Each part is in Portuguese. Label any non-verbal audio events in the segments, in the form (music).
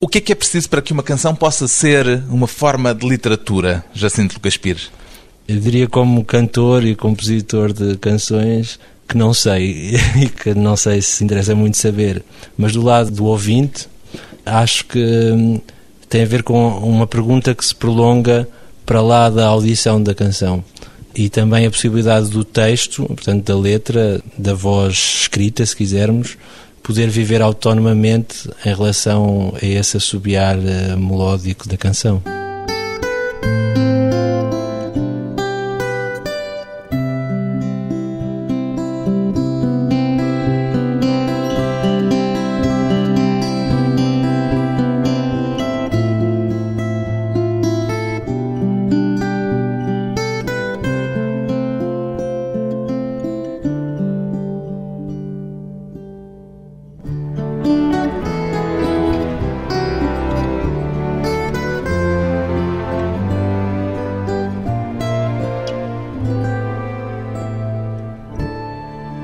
O que é que é preciso para que uma canção possa ser uma forma de literatura, Jacinto Lucas Pires? Eu diria como cantor e compositor de canções que não sei (laughs) e que não sei se interessa muito saber, mas do lado do ouvinte, acho que hum, tem a ver com uma pergunta que se prolonga para lá da audição da canção. E também a possibilidade do texto, portanto da letra, da voz escrita, se quisermos, poder viver autonomamente em relação a esse assobiar uh, melódico da canção.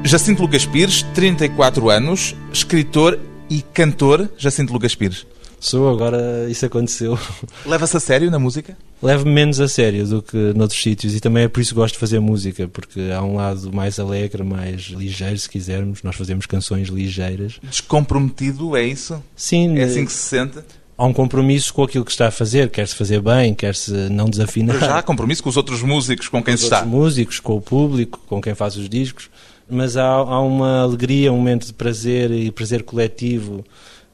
Jacinto Lucas Pires, 34 anos, escritor e cantor Jacinto Lucas Pires. Sou, agora isso aconteceu. (laughs) Leva-se a sério na música? Levo-me menos a sério do que noutros sítios e também é por isso que gosto de fazer música, porque há um lado mais alegre, mais ligeiro, se quisermos. Nós fazemos canções ligeiras. Descomprometido, é isso? Sim. É assim que se sente? Há um compromisso com aquilo que está a fazer, quer-se fazer bem, quer-se não desafinar. Já há compromisso com os outros músicos com quem com se os está? outros músicos, com o público, com quem faz os discos mas há, há uma alegria, um momento de prazer e prazer coletivo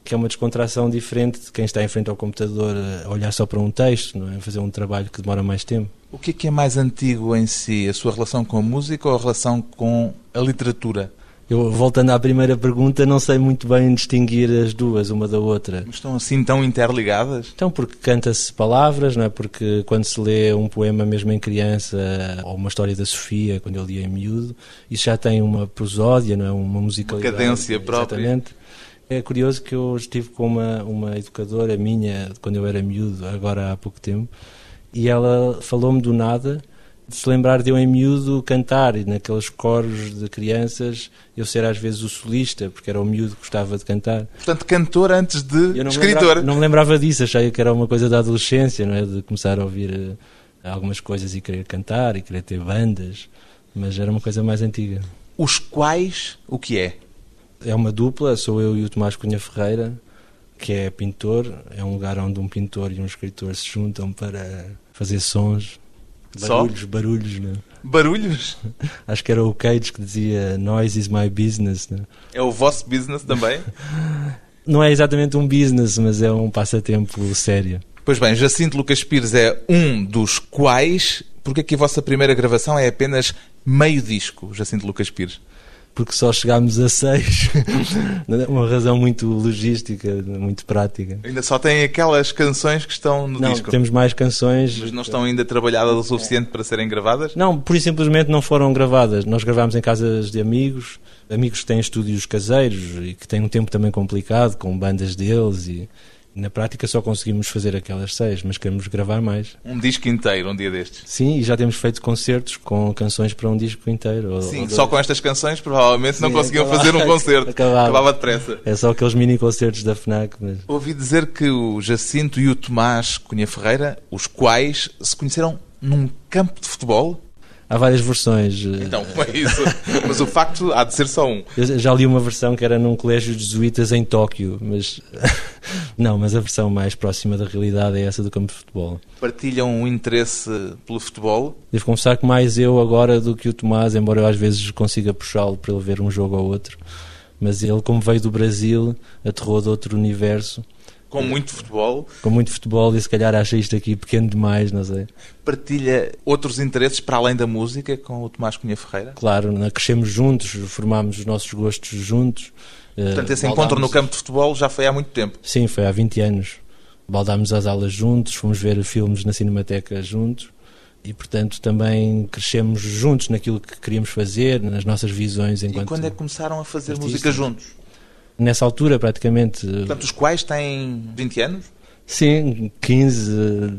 que é uma descontração diferente de quem está em frente ao computador a olhar só para um texto, não é? fazer um trabalho que demora mais tempo. O que é que é mais antigo em si? A sua relação com a música ou a relação com a literatura? Eu, voltando à primeira pergunta, não sei muito bem distinguir as duas, uma da outra. Mas estão assim tão interligadas? Então, porque canta-se palavras, não é? Porque quando se lê um poema mesmo em criança, ou uma história da Sofia, quando eu li em miúdo, isso já tem uma prosódia, não é? Uma musicalidade. Uma cadência própria. Exatamente. É curioso que eu estive com uma, uma educadora minha, quando eu era miúdo, agora há pouco tempo, e ela falou-me do nada de se lembrar de eu em miúdo cantar e naqueles coros de crianças eu ser às vezes o solista, porque era o miúdo que gostava de cantar. Portanto, cantor antes de eu não escritor. lembrava, não me lembrava disso, achei que era uma coisa da adolescência, não é? De começar a ouvir uh, algumas coisas e querer cantar e querer ter bandas, mas era uma coisa mais antiga. Os quais, o que é? É uma dupla, sou eu e o Tomás Cunha Ferreira, que é pintor, é um lugar onde um pintor e um escritor se juntam para fazer sons Barulhos, Só? barulhos, né? Barulhos? (laughs) Acho que era o Cage que dizia Noise is my business, né? É o vosso business também? (laughs) Não é exatamente um business, mas é um passatempo sério. Pois bem, Jacinto Lucas Pires é um dos quais. Porque aqui a vossa primeira gravação é apenas meio disco, Jacinto Lucas Pires? Porque só chegámos a seis. (laughs) Uma razão muito logística, muito prática. Ainda só tem aquelas canções que estão no não, disco. Temos mais canções. Mas não estão ainda trabalhadas o suficiente para serem gravadas? Não, por e simplesmente não foram gravadas. Nós gravámos em casas de amigos, amigos que têm estúdios caseiros e que têm um tempo também complicado, com bandas deles e na prática só conseguimos fazer aquelas seis, mas queremos gravar mais. Um disco inteiro, um dia destes. Sim, e já temos feito concertos com canções para um disco inteiro. ou- Sim, ou só com estas canções provavelmente não Sim, conseguiam acabava- fazer um concerto. (laughs) acabava. Acabava depressa. É só aqueles mini concertos da FNAC, mas Ouvi dizer que o Jacinto e o Tomás Cunha Ferreira, os quais se conheceram num campo de futebol. Há várias versões. Então, como (laughs) é isso? Mas o facto há de ser só um. Eu já li uma versão que era num colégio de jesuítas em Tóquio, mas (laughs) não, mas a versão mais próxima da realidade é essa do campo de futebol. Partilham um interesse pelo futebol. Devo confessar que mais eu agora do que o Tomás, embora eu às vezes consiga puxá-lo para ele ver um jogo ou outro. Mas ele, como veio do Brasil, aterrou de outro universo, Com muito futebol, com muito futebol e se calhar acha isto aqui pequeno demais, não sei. partilha outros interesses para além da música com o Tomás Cunha Ferreira. Claro, crescemos juntos, formámos os nossos gostos juntos. Portanto, eh, esse encontro no campo de futebol já foi há muito tempo. Sim, foi há 20 anos. Baldámos às aulas juntos, fomos ver filmes na Cinemateca juntos e, portanto, também crescemos juntos naquilo que queríamos fazer, nas nossas visões E enquanto... quando é que começaram a fazer artistas. música juntos? Nessa altura, praticamente, Portanto, os quais têm 20 anos? sim, 15,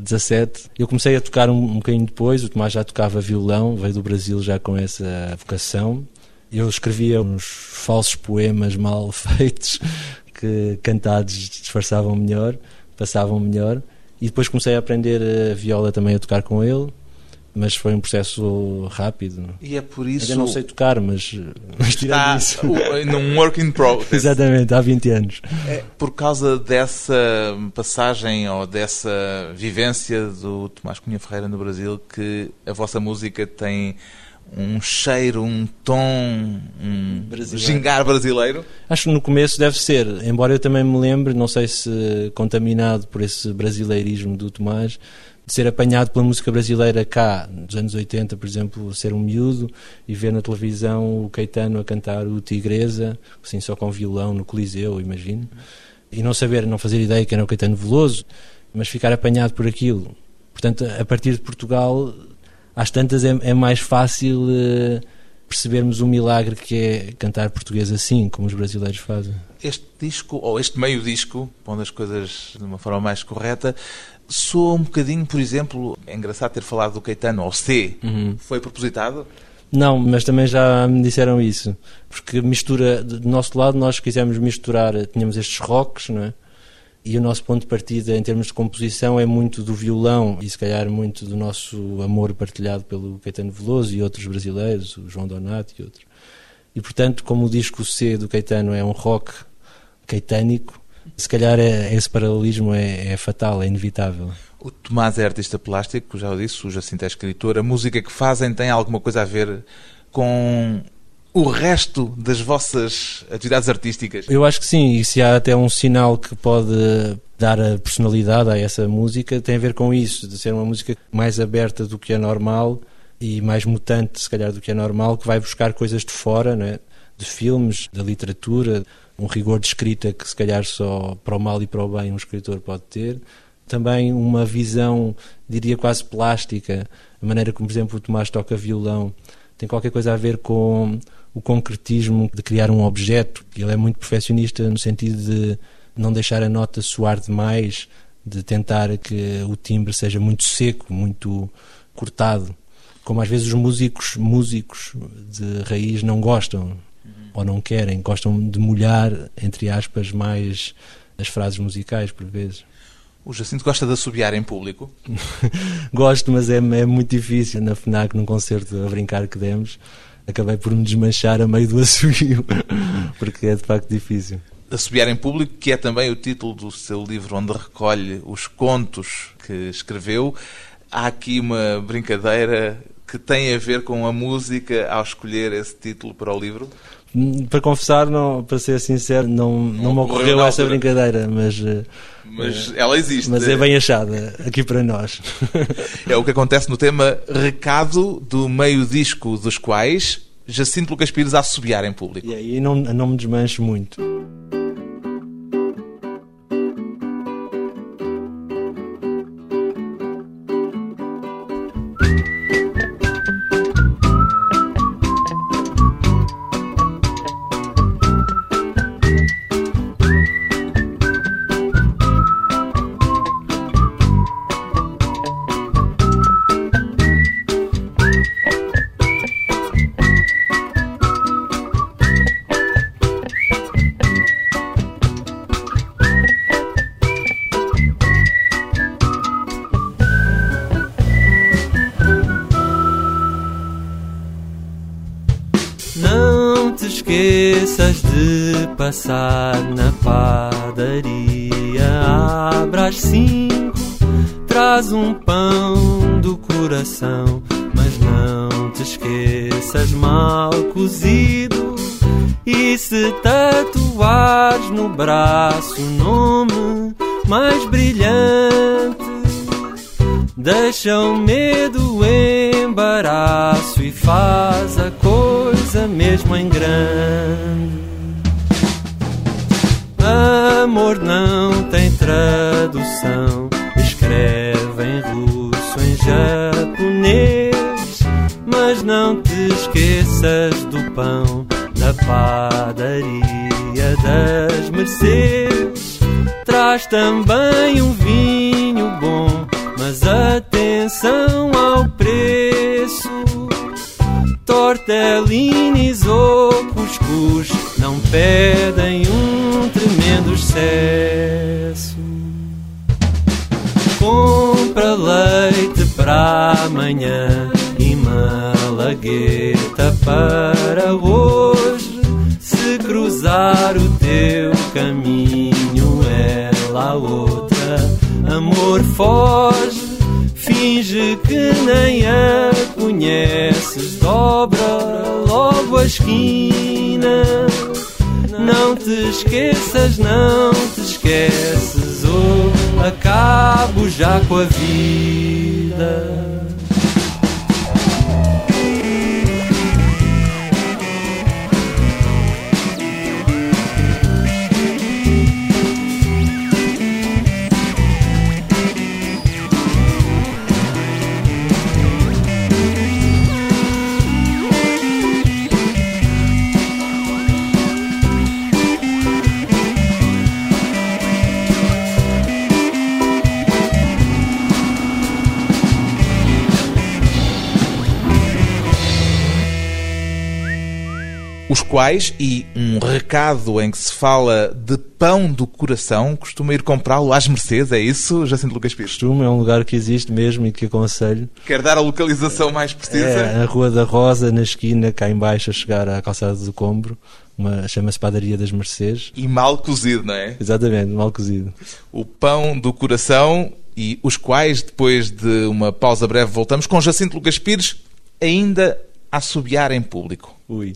17. Eu comecei a tocar um, um bocadinho depois, o Tomás já tocava violão, veio do Brasil já com essa vocação. Eu escrevia uns falsos poemas mal (laughs) feitos que cantados disfarçavam melhor, passavam melhor. E depois comecei a aprender a viola também a tocar com ele, mas foi um processo rápido. E é por isso. Ainda não sei tocar, mas, mas está isso. num work in progress. (laughs) Exatamente, há 20 anos. É por causa dessa passagem ou dessa vivência do Tomás Cunha Ferreira no Brasil que a vossa música tem um cheiro, um tom, um brasileiro. gingar brasileiro? Acho que no começo deve ser, embora eu também me lembre, não sei se contaminado por esse brasileirismo do Tomás, ser apanhado pela música brasileira cá, dos anos 80, por exemplo, ser um miúdo e ver na televisão o Caetano a cantar o Tigresa, assim só com violão no Coliseu, imagino, e não saber, não fazer ideia que era o Caetano Veloso, mas ficar apanhado por aquilo. Portanto, a partir de Portugal às tantas é, é mais fácil uh, percebermos o milagre que é cantar português assim, como os brasileiros fazem. Este disco, ou este meio disco, pondo as coisas de uma forma mais correta, soa um bocadinho, por exemplo, é engraçado ter falado do Caetano, ao C, uhum. foi propositado? Não, mas também já me disseram isso, porque mistura, do nosso lado nós quisemos misturar, tínhamos estes rocks, não é? e o nosso ponto de partida em termos de composição é muito do violão e se calhar muito do nosso amor partilhado pelo Caetano Veloso e outros brasileiros, o João Donato e outros. E portanto, como o disco C do Caetano é um rock caetânico, se calhar é, esse paralelismo é, é, fatal, é inevitável. O Tomás é artista plástico, já o disse, o Jacinto é escritor. A música que fazem tem alguma coisa a ver com o resto das vossas atividades artísticas? Eu acho que sim, e se há até um sinal que pode dar a personalidade a essa música, tem a ver com isso, de ser uma música mais aberta do que é normal e mais mutante, se calhar, do que é normal, que vai buscar coisas de fora, não é? de filmes, da literatura, um rigor de escrita que se calhar só para o mal e para o bem um escritor pode ter. Também uma visão, diria quase plástica, a maneira como, por exemplo, o Tomás toca violão, tem qualquer coisa a ver com o concretismo de criar um objeto. Ele é muito perfeccionista no sentido de não deixar a nota soar demais, de tentar que o timbre seja muito seco, muito cortado, como às vezes os músicos músicos de raiz não gostam. Ou não querem, gostam de molhar entre aspas mais as frases musicais por vezes. O Jacinto gosta de assobiar em público? (laughs) Gosto, mas é, é muito difícil. Na FNAC, num concerto a brincar que demos, acabei por me desmanchar a meio do (laughs) assobio, porque é de facto difícil. Assobiar em Público, que é também o título do seu livro onde recolhe os contos que escreveu. Há aqui uma brincadeira que tem a ver com a música ao escolher esse título para o livro? Para confessar, não, para ser sincero, não, não, não me ocorreu essa brincadeira, mas. Eh, mas ela existe. Mas é bem achada aqui para nós. (laughs) É o que acontece no tema Recado do meio disco dos quais Jacinto Lucas Pires a assobiar em público. E aí não, não me desmancho muito. Passar na padaria. Abra às cinco, traz um pão do coração. Mas não te esqueças mal cozido. E se tatuares no braço o nome mais brilhante, deixa o medo, embaraço e faz a coisa mesmo em grande. Amor não tem tradução, escreve em russo, em japonês. Mas não te esqueças do pão, da padaria das Mercedes. Traz também um vinho bom, mas atenção ao preço tortellinis ou cuscuz não pedem um tremendo excesso. Compra leite para amanhã e malagueta para hoje. Se cruzar o teu caminho, ela outra, amor foge. Finge que nem a conheces, dobra logo a esquina. Te esqueças, não te esqueces, ou acabo já com a vida. Quais, e um recado em que se fala de pão do coração, costuma ir comprá-lo às Mercedes, é isso, Jacinto Lucas Pires? Costume, é um lugar que existe mesmo e que aconselho. Quer dar a localização mais precisa? É, na Rua da Rosa, na esquina, cá embaixo, a chegar à calçada do Combro, uma chama-se Padaria das Mercedes. E mal cozido, não é? Exatamente, mal cozido. O pão do coração e os quais, depois de uma pausa breve, voltamos com Jacinto Lucas Pires, ainda a assobiar em público. Ui.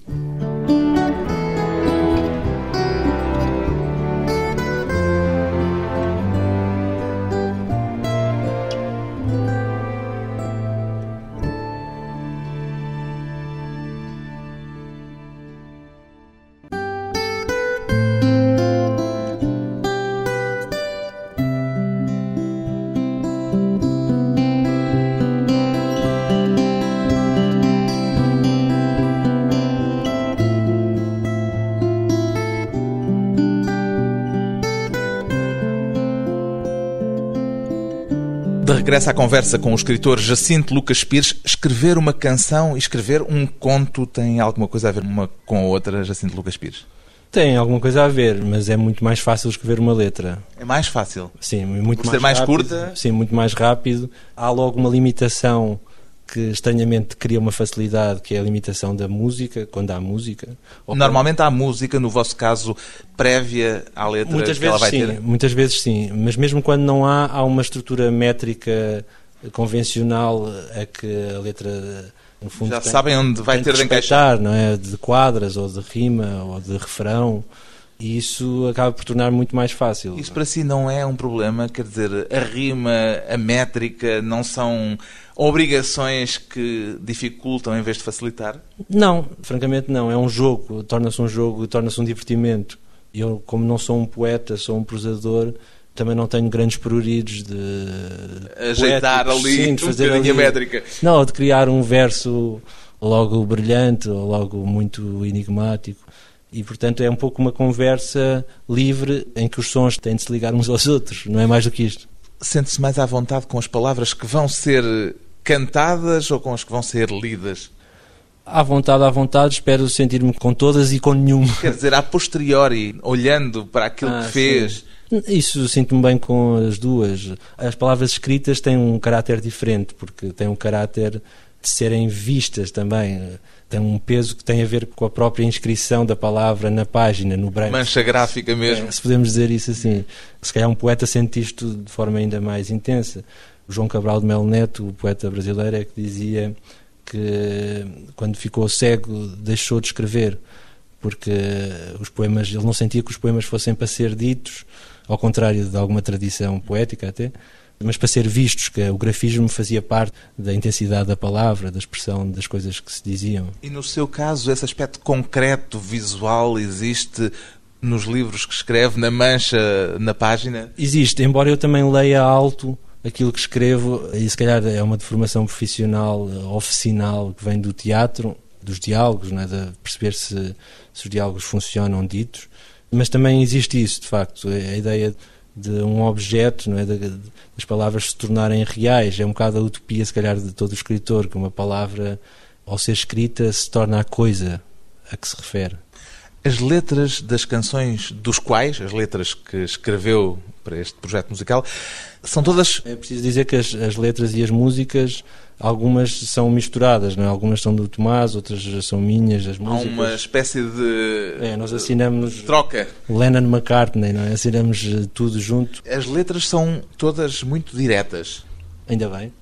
À conversa com o escritor Jacinto Lucas Pires, escrever uma canção e escrever um conto tem alguma coisa a ver uma com a outra, Jacinto Lucas Pires? Tem alguma coisa a ver, mas é muito mais fácil escrever uma letra. É mais fácil? Sim, muito Por mais ser mais rápido. curta? Sim, muito mais rápido. Há logo uma limitação que estranhamente cria uma facilidade, que é a limitação da música, quando há música. Normalmente há música, no vosso caso, prévia à letra Muitas vezes vai sim, ter? muitas vezes sim, mas mesmo quando não há, há uma estrutura métrica convencional a que a letra no fundo Já tem, sabem onde vai ter de encaixar. não é? De quadras ou de rima ou de refrão. E isso acaba por tornar muito mais fácil. Isso para si não é um problema? Quer dizer, a rima, a métrica não são obrigações que dificultam em vez de facilitar? Não, francamente não. É um jogo, torna-se um jogo, torna-se um divertimento. Eu, como não sou um poeta, sou um prosador, também não tenho grandes pruridos de Ajeitar poéticos, ali sim, um de fazer a ali- métrica. Não, de criar um verso logo brilhante ou logo muito enigmático. E, portanto, é um pouco uma conversa livre em que os sons têm de se ligar uns aos outros. Não é mais do que isto. Sente-se mais à vontade com as palavras que vão ser cantadas ou com as que vão ser lidas? À vontade, à vontade, espero sentir-me com todas e com nenhuma. Quer dizer, a posteriori, olhando para aquilo Ah, que fez, sim. Isso sinto-me bem com as duas. As palavras escritas têm um caráter diferente, porque têm um caráter de serem vistas também. Tem um peso que tem a ver com a própria inscrição da palavra na página, no branco. mancha gráfica mesmo. É, se podemos dizer isso assim. Se calhar um poeta sente isto de forma ainda mais intensa. João Cabral de Melo Neto, o poeta brasileiro, é que dizia que quando ficou cego deixou de escrever porque os poemas ele não sentia que os poemas fossem para ser ditos ao contrário de alguma tradição poética até mas para ser vistos que o grafismo fazia parte da intensidade da palavra da expressão das coisas que se diziam E no seu caso, esse aspecto concreto, visual, existe nos livros que escreve, na mancha, na página? Existe, embora eu também leia alto aquilo que escrevo, e se calhar é uma deformação profissional, eh, oficinal, que vem do teatro, dos diálogos, não é? de perceber se, se os diálogos funcionam ditos, mas também existe isso, de facto, a a ideia de um objeto, não é? De- de- das palavras se tornarem reais, é um bocado a utopia, se calhar, de todo escritor, que uma palavra, ao ser escrita, se torna a coisa a que se refere. As letras das canções dos quais, as letras que escreveu para este projeto musical, são todas. É preciso dizer que as, as letras e as músicas, algumas são misturadas, não é? algumas são do Tomás, outras são minhas, as músicas. Há uma espécie de. É, nós assinamos. Troca. Lennon McCartney, não é? Assinamos eh, tudo junto. As letras são todas muito diretas. Ainda bem.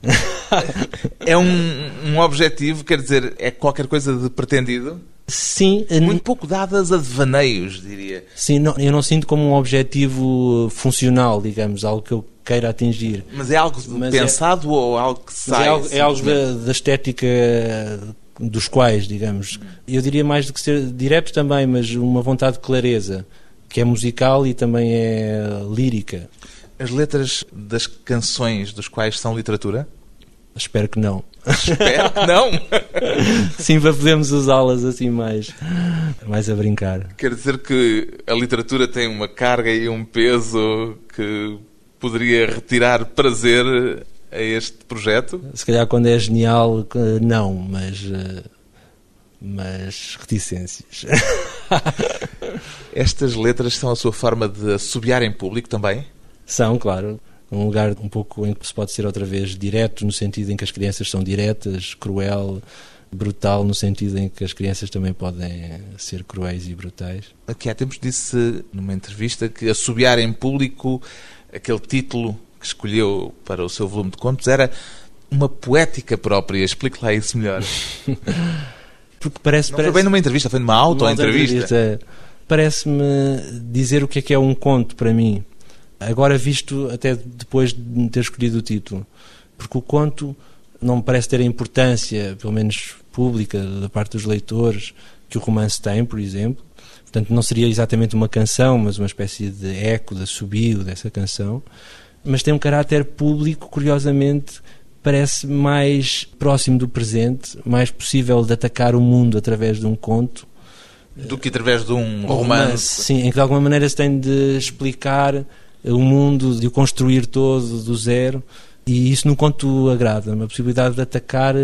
(laughs) é um, um objetivo, quer dizer, é qualquer coisa de pretendido? Sim. Muito pouco dadas a devaneios, diria. Sim, não, eu não sinto como um objetivo funcional, digamos, algo que eu queira atingir. Mas é algo Mas é- pensado é, ou algo que sai? É algo, é algo da, da, estética dos quais, digamos. Eu diria mais do que ser direto também, mas uma vontade de clareza, que é musical e também é lírica. As letras das canções dos quais são literatura? Espero que não. Espero que não. (laughs) Sim, para podermos usá-las assim mais, mais a brincar. Quer dizer que a literatura tem uma carga e um peso que poderia retirar prazer a este projeto? Se calhar quando é genial, não, mas, mas reticências. (laughs) Estas letras são a sua forma de assobiar em público também? São, claro um lugar um pouco em que se pode ser outra vez direto, no sentido em que as crianças são diretas, cruel, brutal, no sentido em que as crianças também podem ser cruéis e brutais. Aqui há tempos disse numa entrevista que assobiar em público, aquele título que escolheu para o seu volume de contos, era uma poética própria. Explique lá isso melhor. (laughs) Porque parece, Não parece... foi bem numa entrevista, foi numa auto-entrevista. Parece-me dizer o que é que é um conto para mim Agora visto até depois de ter escolhido o título, porque o conto não me parece ter a importância, pelo menos pública, da parte dos leitores, que o romance tem, por exemplo. Portanto, não seria exatamente uma canção, mas uma espécie de eco, de assobio dessa canção. Mas tem um caráter público, curiosamente, parece mais próximo do presente, mais possível de atacar o mundo através de um conto. Do que através de um romance. romance. Sim, em que de alguma maneira se tem de explicar o mundo, de o construir todo do zero. E isso no conto agrada-me, a possibilidade de atacar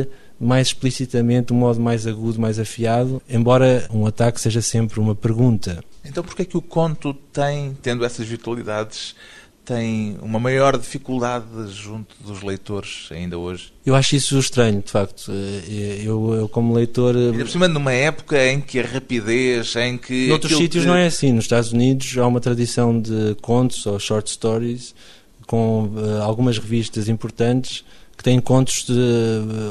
mais explicitamente, de um modo mais agudo, mais afiado, embora um ataque seja sempre uma pergunta. Então, porquê é que o conto tem, tendo essas virtualidades, tem uma maior dificuldade junto dos leitores ainda hoje? Eu acho isso estranho, de facto. Eh, eu, eu como leitor. E por cima, numa época em que a rapidez, em que. Noutros sítios que... não é assim. Nos Estados Unidos há uma tradição de contos ou short stories com uh, algumas revistas importantes que têm contos de,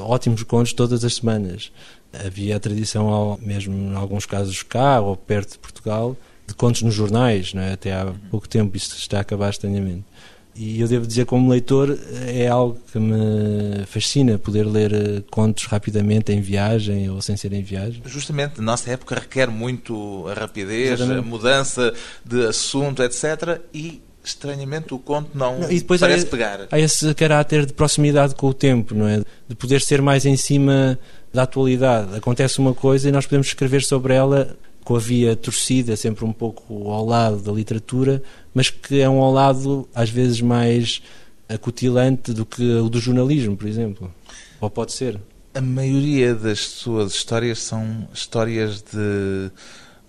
ótimos contos todas as semanas. Havia a tradição, mesmo em alguns casos cá ou perto de Portugal, de contos nos jornais, é? até há pouco tempo isso está a acabar estranhamente. E eu devo dizer, como leitor, é algo que me fascina poder ler eh, contos rapidamente em viagem ou sem ser em viagem. Justamente, na nossa época requer muito a rapidez, Exatamente. a mudança de assunto, etc. E estranhamente o conto não, não e depois parece há, pegar. Há esse caráter de proximidade com o tempo, não é? De poder ser mais em cima da atualidade. Acontece uma coisa e nós podemos escrever sobre ela com a via torcida, sempre um pouco ao lado da literatura, mas que é um ao lado às vezes mais acutilante do que o do jornalismo, por exemplo. Ou pode ser. A maioria das suas histórias são histórias de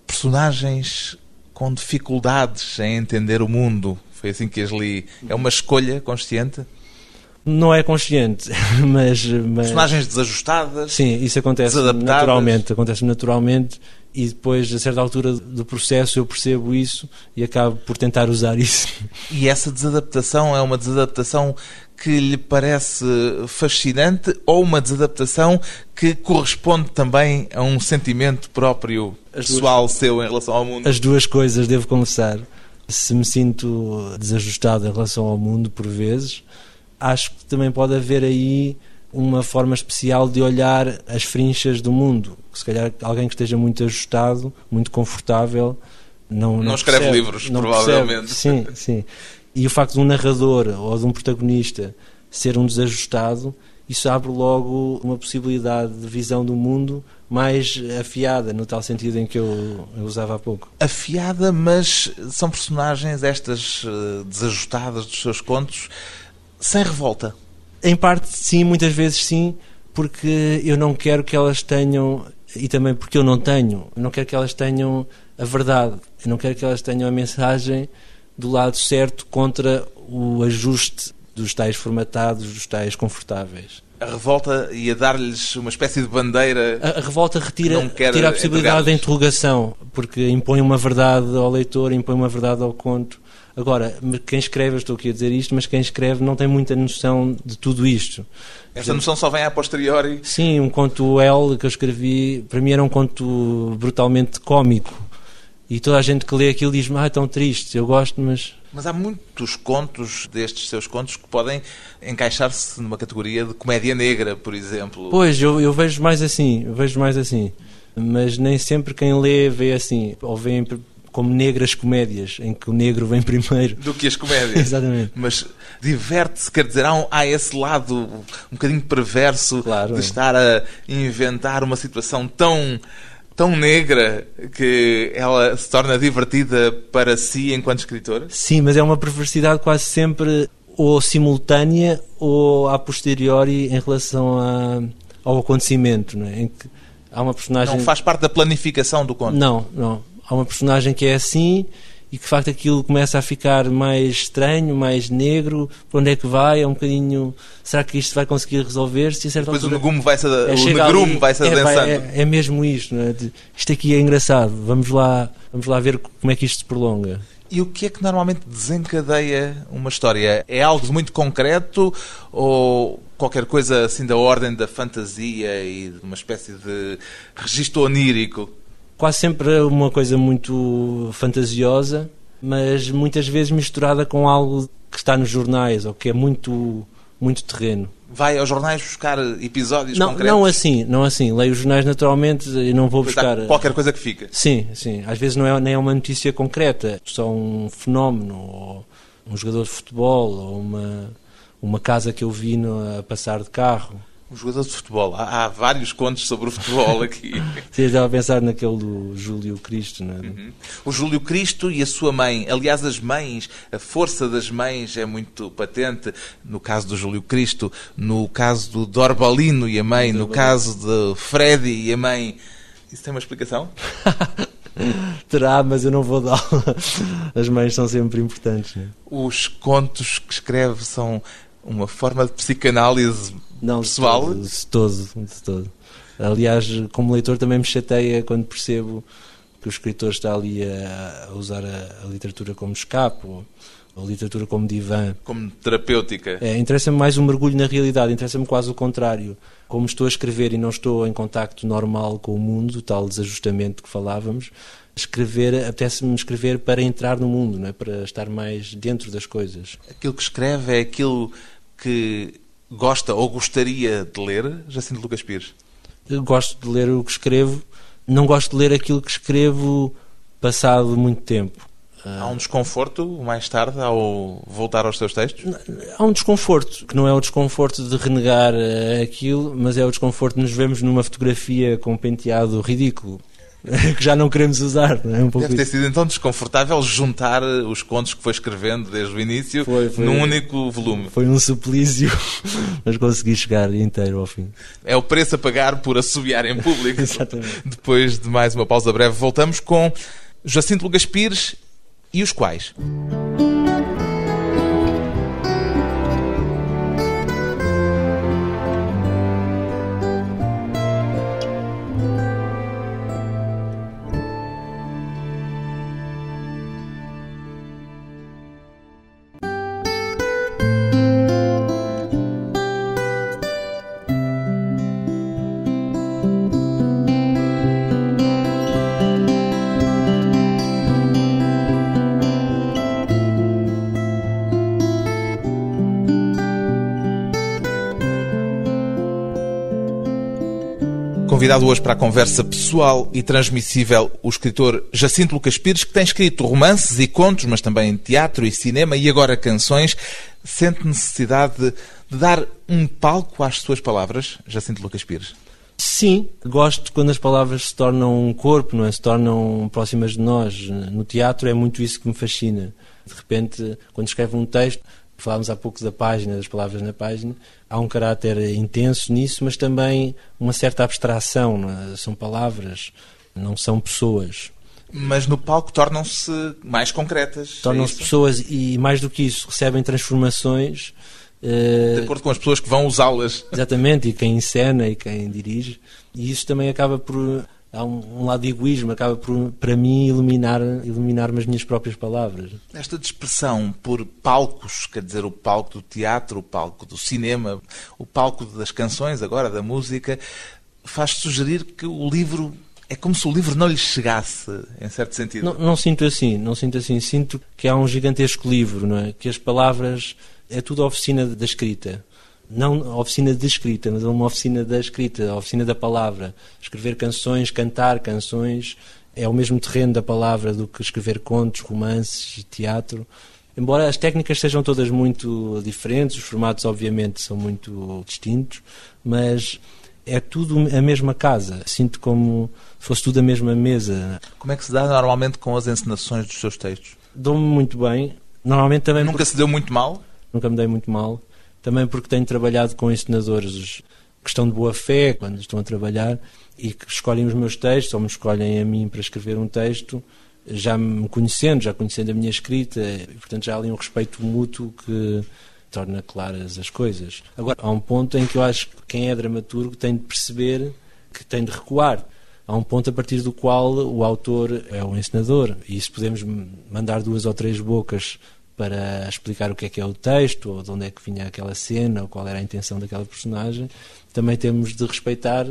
personagens com dificuldades em entender o mundo. Foi assim que as li. É uma escolha consciente? Não é consciente, (laughs) mas, mas... Personagens desajustadas? Sim, isso acontece naturalmente. Acontece naturalmente e depois, a certa altura do processo, eu percebo isso e acabo por tentar usar isso. (laughs) E essa desadaptação é uma desadaptação que lhe parece fascinante ou uma desadaptação que corresponde também a um sentimento próprio As pessoal duas... seu em relação ao mundo? As duas coisas, devo confessar. Se me sinto desajustado em relação ao mundo, por vezes, acho que também pode haver aí uma forma especial de olhar as frinchas do mundo. Se calhar alguém que esteja muito ajustado, muito confortável, não, não, não escreve percebe, livros, não provavelmente. Percebe. Sim, sim. E o facto de um narrador ou de um protagonista ser um desajustado, isso abre logo uma possibilidade de visão do mundo mais afiada, no tal sentido em que eu, eu usava há pouco. Afiada, mas são personagens estas eh, desajustadas dos seus contos sem revolta. Em parte sim, muitas vezes sim, porque eu não quero que elas tenham, e também porque eu não tenho, não quero que elas tenham a verdade. Eu não quero que elas tenham a mensagem do lado certo contra o ajuste dos tais formatados, dos tais confortáveis. A revolta ia dar-lhes uma espécie de bandeira. A, a revolta retira, retira a possibilidade da interrogação, porque impõe uma verdade ao leitor, impõe uma verdade ao conto. Agora, quem escreve, eu estou aqui a dizer isto, mas quem escreve não tem muita noção de tudo isto. Esta noção só vem a posteriori? Sim, um conto L que eu escrevi, para mim era um conto brutalmente cómico. E toda a gente que lê aquilo diz-me, ah, é tão triste, eu gosto, mas mas há muitos contos destes seus contos que podem encaixar-se numa categoria de comédia negra, por exemplo. Pois, eu, eu vejo mais assim, eu vejo mais assim. Mas nem sempre quem lê vê assim, ou vê como negras comédias, em que o negro vem primeiro. Do que as comédias. (laughs) Exatamente. Mas diverte-se, quer dizer, há, um, há esse lado um bocadinho perverso claro. de estar a inventar uma situação tão tão negra que ela se torna divertida para si enquanto escritora? Sim, mas é uma perversidade quase sempre ou simultânea ou a posteriori em relação a, ao acontecimento, não é? em que há uma personagem... Não faz parte da planificação do conto? Não, não. Há uma personagem que é assim e que de facto aquilo começa a ficar mais estranho, mais negro, para onde é que vai, é um bocadinho, será que isto vai conseguir resolver-se? Depois altura, o negrume vai-se é, o negrume vai-se é, adensando. É, é, mesmo isto, é? isto aqui é engraçado, vamos lá, vamos lá ver como é que isto se prolonga. E o que é que normalmente desencadeia uma história? É algo muito concreto ou qualquer coisa assim da ordem da fantasia e de uma espécie de registro onírico? Quase sempre uma coisa muito fantasiosa, mas muitas vezes misturada com algo que está nos jornais ou que é muito muito terreno. Vai aos jornais buscar episódios não, concretos? Não assim, não assim. Leio os jornais naturalmente e não vou buscar... Qualquer coisa que fica? Sim, sim. Às vezes não é, nem é uma notícia concreta, só um fenómeno, ou um jogador de futebol, ou uma, uma casa que eu vi no, a passar de carro um jogador de futebol. Há, há, vários contos sobre o futebol (laughs) aqui. Sim, estava a pensar naquele do Júlio Cristo, não é? Uhum. O Júlio Cristo e a sua mãe. Aliás, as mães, a força das mães é muito patente. No caso do Júlio Cristo, no caso do Dorbalino e a mãe, no caso de Freddy e a mãe. Isso tem uma explicação? (laughs) Terá, mas eu não vou dar. As mães são sempre importantes. É? Os contos que escreve são uma forma de psicanálise não, pessoal? De todo, de todo, de todo. Aliás, como leitor também me chateia quando percebo que o escritor está ali a, a usar a, a, literatura como escape, ou a literatura como divã. Como terapêutica. É, interessa-me mais um mergulho na realidade, interessa-me quase o contrário. Como estou a escrever e não estou em contacto normal com o mundo, tal desajustamento que falávamos, escrever, apetece-me escrever para entrar no mundo, não é? para estar mais dentro das coisas. Aquilo que escreve é aquilo que gosta ou gostaria de ler, Jacinto Lucas Pires? Eu gosto de ler o que escrevo, não gosto de ler aquilo que escrevo passado muito tempo. Há um desconforto mais tarde ao voltar aos seus textos? Há um desconforto, que não é o desconforto de renegar eh, aquilo, mas é o desconforto de nos vermos numa fotografia com um penteado ridículo. (laughs) que já não queremos usar. Não é? um pouco Deve ter sido então desconfortável juntar os contos que foi escrevendo desde o início foi, foi, num único volume. Foi um suplício, (laughs) mas consegui chegar inteiro ao fim. É o preço a pagar por assobiar em público. (laughs) Exatamente. Depois de mais uma pausa breve, voltamos com Jacinto Lucas Pires e os quais. Convidado hoje para a conversa pessoal e transmissível o escritor Jacinto Lucas Pires, que tem escrito romances e contos, mas também teatro e cinema e agora canções. Sente necessidade de, dar um palco às suas palavras, Jacinto Lucas Pires? Sim, gosto quando as palavras se tornam um corpo, não é? se tornam próximas de nós. No teatro é muito isso que me fascina. De repente, quando escrevo um texto, Falámos há pouco da página, das palavras na página. Há um caráter intenso nisso, mas também uma certa abstração. É? São palavras, não são pessoas. Mas no palco tornam-se mais concretas. é Tornam-se isso? pessoas e, mais do que isso, recebem transformações. eh, De acordo com as pessoas que vão usá-las. Exatamente, e quem encena e quem dirige. E isso também acaba por. Há um, um lado de egoísmo, acaba por, para mim, iluminar, iluminar-me as minhas próprias palavras. Esta dispersão por palcos, quer dizer, o palco do teatro, o palco do cinema, o palco das canções, agora da música, faz sugerir que o livro é como se o livro não lhe chegasse, em certo sentido. Não, não sinto assim, não sinto assim. Sinto que há um gigantesco livro, não é? Que as palavras é tudo a oficina da escrita. Não oficina de escrita, mas uma oficina da escrita, a oficina da palavra. Escrever canções, cantar canções, é o mesmo terreno da palavra do que escrever contos, romances, teatro. Embora as técnicas sejam todas muito diferentes, os formatos obviamente são muito distintos, mas é tudo a mesma casa. Sinto como fosse tudo a mesma mesa. Como é que se dá normalmente com as encenações dos seus textos? Dou-me muito bem. Normalmente também Nunca se deu muito mal? nunca me dei muito mal. Também porque tenho trabalhado com ensinadores que estão de boa fé quando estão a trabalhar e que escolhem os meus textos ou me escolhem a mim para escrever um texto, já me conhecendo, já conhecendo a minha escrita, e, portanto já há ali um respeito mútuo que torna claras as coisas. Agora, há um ponto em que eu acho que quem é dramaturgo tem de perceber que tem de recuar. Há um ponto a partir do qual o autor é o ensinador, e se podemos mandar duas ou três bocas para explicar o que é que é o texto, ou de onde é que vinha aquela cena, ou qual era a intenção daquela personagem, também temos de respeitar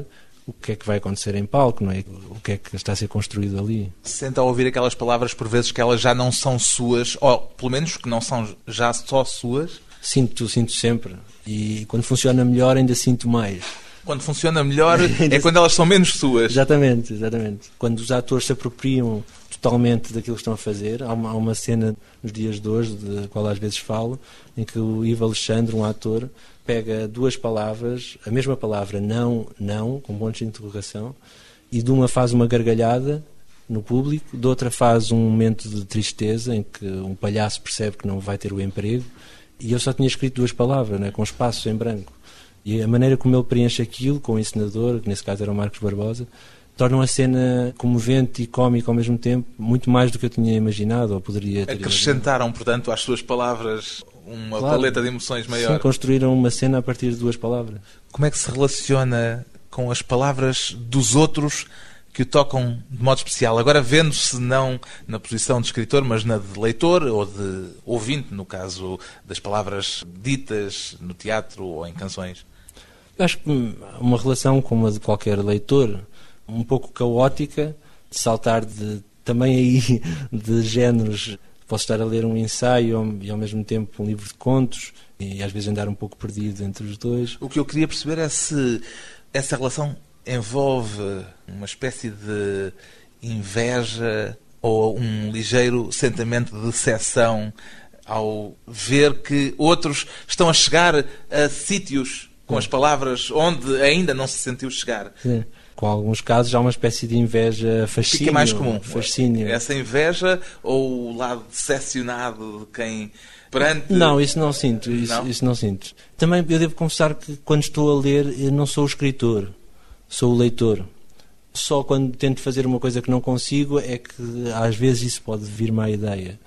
o que é que vai acontecer em palco, não é? O que é que está a ser construído ali. Senta a ouvir aquelas palavras por vezes que elas já não são suas, ou pelo menos que não são já só suas. Sinto, sinto sempre. E quando funciona melhor, ainda sinto mais. Quando funciona melhor (laughs) é quando elas são menos suas. Exatamente, exatamente. Quando os atores se apropriam totalmente daquilo que estão a fazer. Há uma, há uma cena nos dias de hoje, da qual às vezes falo, em que o Ivo Alexandre, um ator, pega duas palavras, a mesma palavra não, não, com pontos de interrogação, e de uma faz uma gargalhada no público, de outra faz um momento de tristeza em que um palhaço percebe que não vai ter o emprego, e eu só tinha escrito duas palavras, né, com espaços em branco. E a maneira como ele preenche aquilo, com o ensinador, que nesse caso era o Marcos Barbosa, tornam a cena comovente e cómica ao mesmo tempo, muito mais do que eu tinha imaginado ou poderia ter Acrescentaram, portanto, às suas palavras uma Claro. paleta de emoções maior. Sim, construíram uma cena a partir de duas palavras. Como é que se relaciona com as palavras dos outros que o tocam de modo especial? Agora, vendo-se não na posição de escritor, mas na de leitor ou de ouvinte, no caso das palavras ditas no teatro ou em canções. Eu acho que uma relação como a de qualquer leitor, um pouco caótica, de saltar de, também aí (laughs) de géneros. Posso estar a ler um ensaio e ao mesmo tempo um livro de contos e às vezes andar um pouco perdido entre os dois. O que eu queria perceber é se essa relação envolve uma espécie de inveja ou um ligeiro sentimento de decepção ao ver que outros estão a chegar a sítios com as palavras onde ainda não se sentiu chegar. Sim. Com alguns casos há uma espécie de inveja fascínio. é, mais comum? Fascínio. Essa inveja ou o lado decepcionado de quem perante. Não, isso não sinto, isso Não? isso não sinto. Também eu devo confessar que quando estou a ler eu não sou o escritor, sou o leitor. Só quando tento fazer uma coisa que não consigo é que às vezes isso pode vir-me à ideia.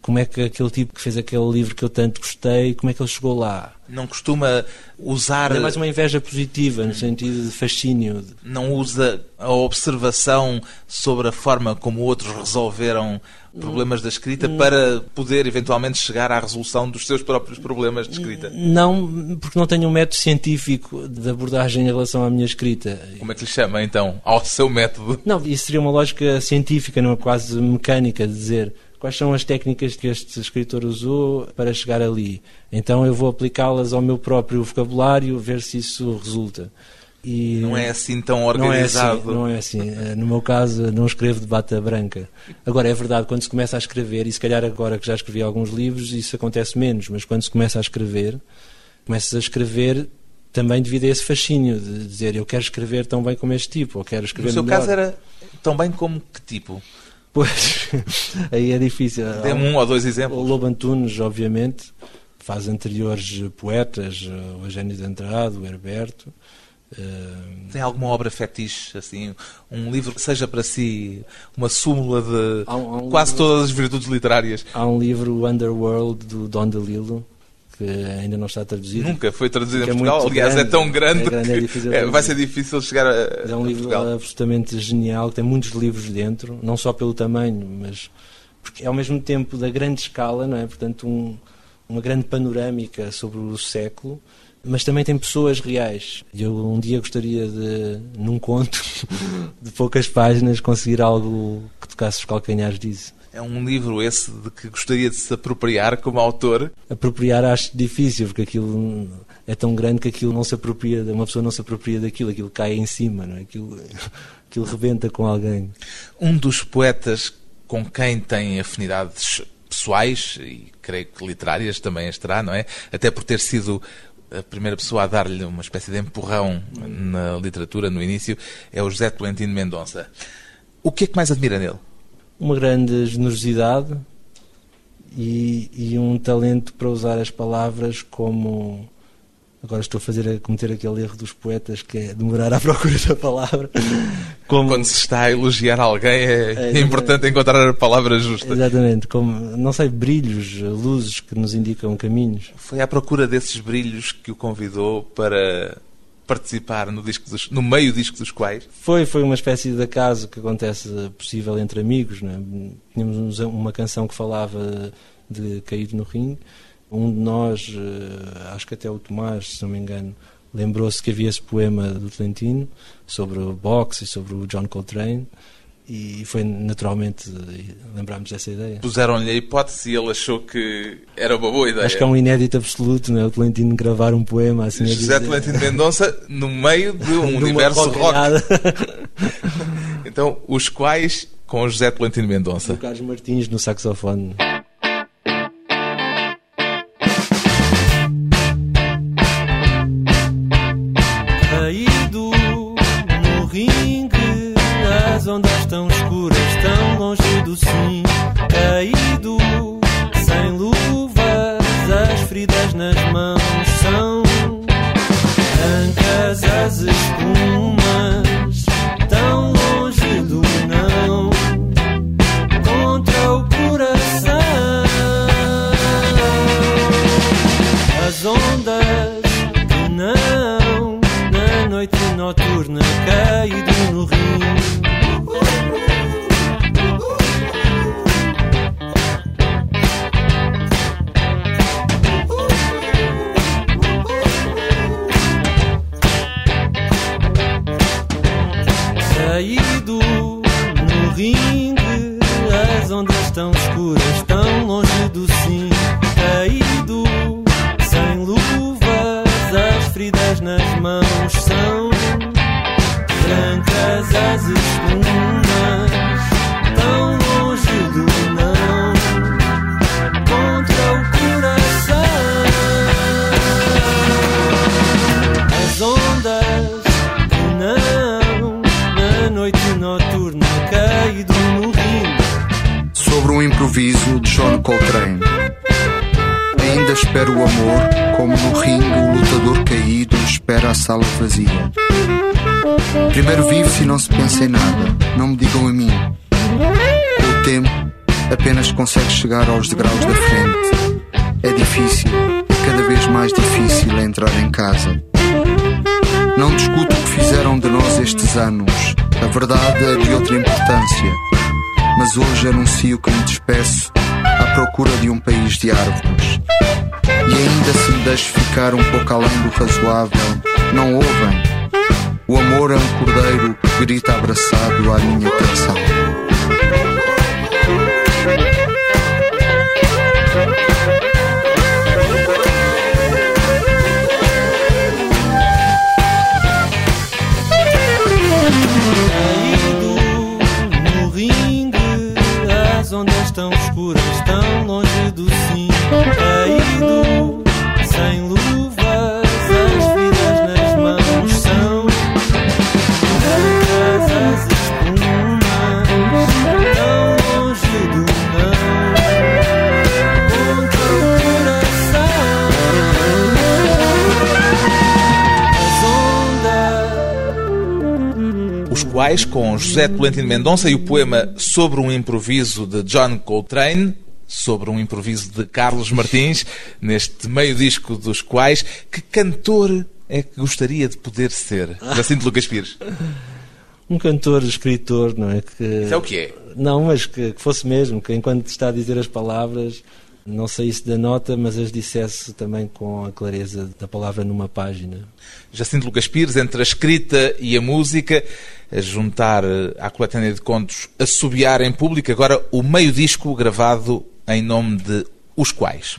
Como é que aquele tipo que fez aquele livro que eu tanto gostei, como é que ele chegou lá? Não costuma usar. É mais uma inveja positiva, no sentido de fascínio. não usa a observação sobre a forma como outros resolveram problemas da escrita para poder eventualmente chegar à resolução dos seus próprios problemas de escrita. Não, porque não tenho um método científico de abordagem em relação à minha escrita. Como é que lhe chama então ao seu método? Não, isso seria uma lógica científica, não é quase mecânica, de dizer quais são as técnicas que este escritor usou para chegar ali. Então eu vou aplicá-las ao meu próprio vocabulário, ver se isso resulta. E Não é assim tão não é organizado. assim, não é assim. No meu caso, não escrevo de bata branca. Agora, é verdade, quando se começa a escrever, e se calhar agora que já escrevi alguns livros, isso acontece menos, mas quando se começa a escrever, começas a escrever também devido a esse fascínio de dizer eu quero escrever tão bem como este tipo, ou quero escrever No seu melhor. caso era tão bem como que tipo? Pois, (laughs) aí é difícil. Dê-me um ou dois O exemplos. Lobo Antunes, obviamente, faz anteriores poetas, o Eugênio de Andrade, o Herberto, Uh, Tem alguma obra fetiche, assim, um livro que seja para si uma súmula de um- um quase livro- todas as virtudes literárias? há um livro, Underworld, do Don DeLillo, que ainda não está traduzido. Nunca foi traduzido em é Portugal. muito Aliás, é grande. tão grande É grande, é que difícil é, vai traduzir. ser difícil chegar a, É um a livro Portugal. absolutamente genial, tem muitos livros dentro, não só pelo tamanho, mas porque é ao mesmo tempo da grande escala, não é? Portanto, um- uma grande panorâmica sobre o século, mas também tem pessoas reais. Eu um dia gostaria de, num conto (laughs) de poucas páginas, conseguir algo que tocasse os calcanhares disso. É um livro esse de que gostaria de se apropriar como autor. Apropriar acho difícil, porque aquilo é tão grande que aquilo não se apropria, uma pessoa não se apropria daquilo, aquilo cai em cima, não é? Aquilo, aquilo rebenta com alguém. Um dos poetas com quem tem afinidades pessoais e creio que literárias também as terá, não é? Até por ter sido a primeira pessoa a dar-lhe uma espécie de empurrão na literatura no início, é o José Tolentino Mendonça. O que é que mais admira nele? Uma grande generosidade e, e um talento para usar as palavras como agora estou a fazer a cometer aquele erro dos poetas que é demorar à (laughs) procura da palavra. Como Quando se está a elogiar alguém é, É, importante encontrar a palavra justa. exatamente. Como não sei brilhos luzes que nos indicam caminhos. Foi à procura desses brilhos que o convidou para participar no, disco dos, no meio disco dos quais. foi foi uma espécie de acaso que acontece possível entre amigos não é? tínhamos uma canção que falava de cair no ringue um de nós, eh, acho que até o Tomás, se não me engano, lembrou-se que havia esse poema do Tolentino sobre o boxe e sobre o John Coltrane e foi naturalmente eh, lembrámos dessa ideia. Puseram-lhe a hipótese e ele achou que era uma boa ideia. Acho que é um inédito absoluto, não é? O Tolentino gravar um poema assim José Tolentino Mendonça no meio de um (laughs) de universo rock. (laughs) Então, os quais com o José Tolentino do Mendonça. Carlos Martins no saxofone. Ondas tão escuras, não se pensa em nada, não me digam a mim. O tempo, apenas consegue chegar aos degraus da frente. É difícil, é cada vez mais difícil entrar em casa. Não discuto o que fizeram de nós estes anos, a verdade é de outra importância mas hoje anuncio que me despeço à procura de um país de árvores. E ainda se me deixo ficar um pouco além do razoável, não ouvem? O amor é um cordeiro que grita abraçado à minha canção. Quais, com José Tolentino Mendonça e o poema Sobre um Improviso de John Coltrane, sobre um improviso de Carlos Martins, neste meio disco dos Quais. Que cantor é que gostaria de poder ser? Jacinto Lucas Pires. Um cantor, escritor, não é? Que... Isso é o que é? Não, mas que, que fosse mesmo, que enquanto está a dizer as palavras, não saísse da nota, mas as dissesse também com a clareza da palavra numa página. Jacinto Lucas Pires, entre a escrita e a música, juntar à coletânea de contos Assobiar em Público, agora o meio disco gravado em nome de Os Quais.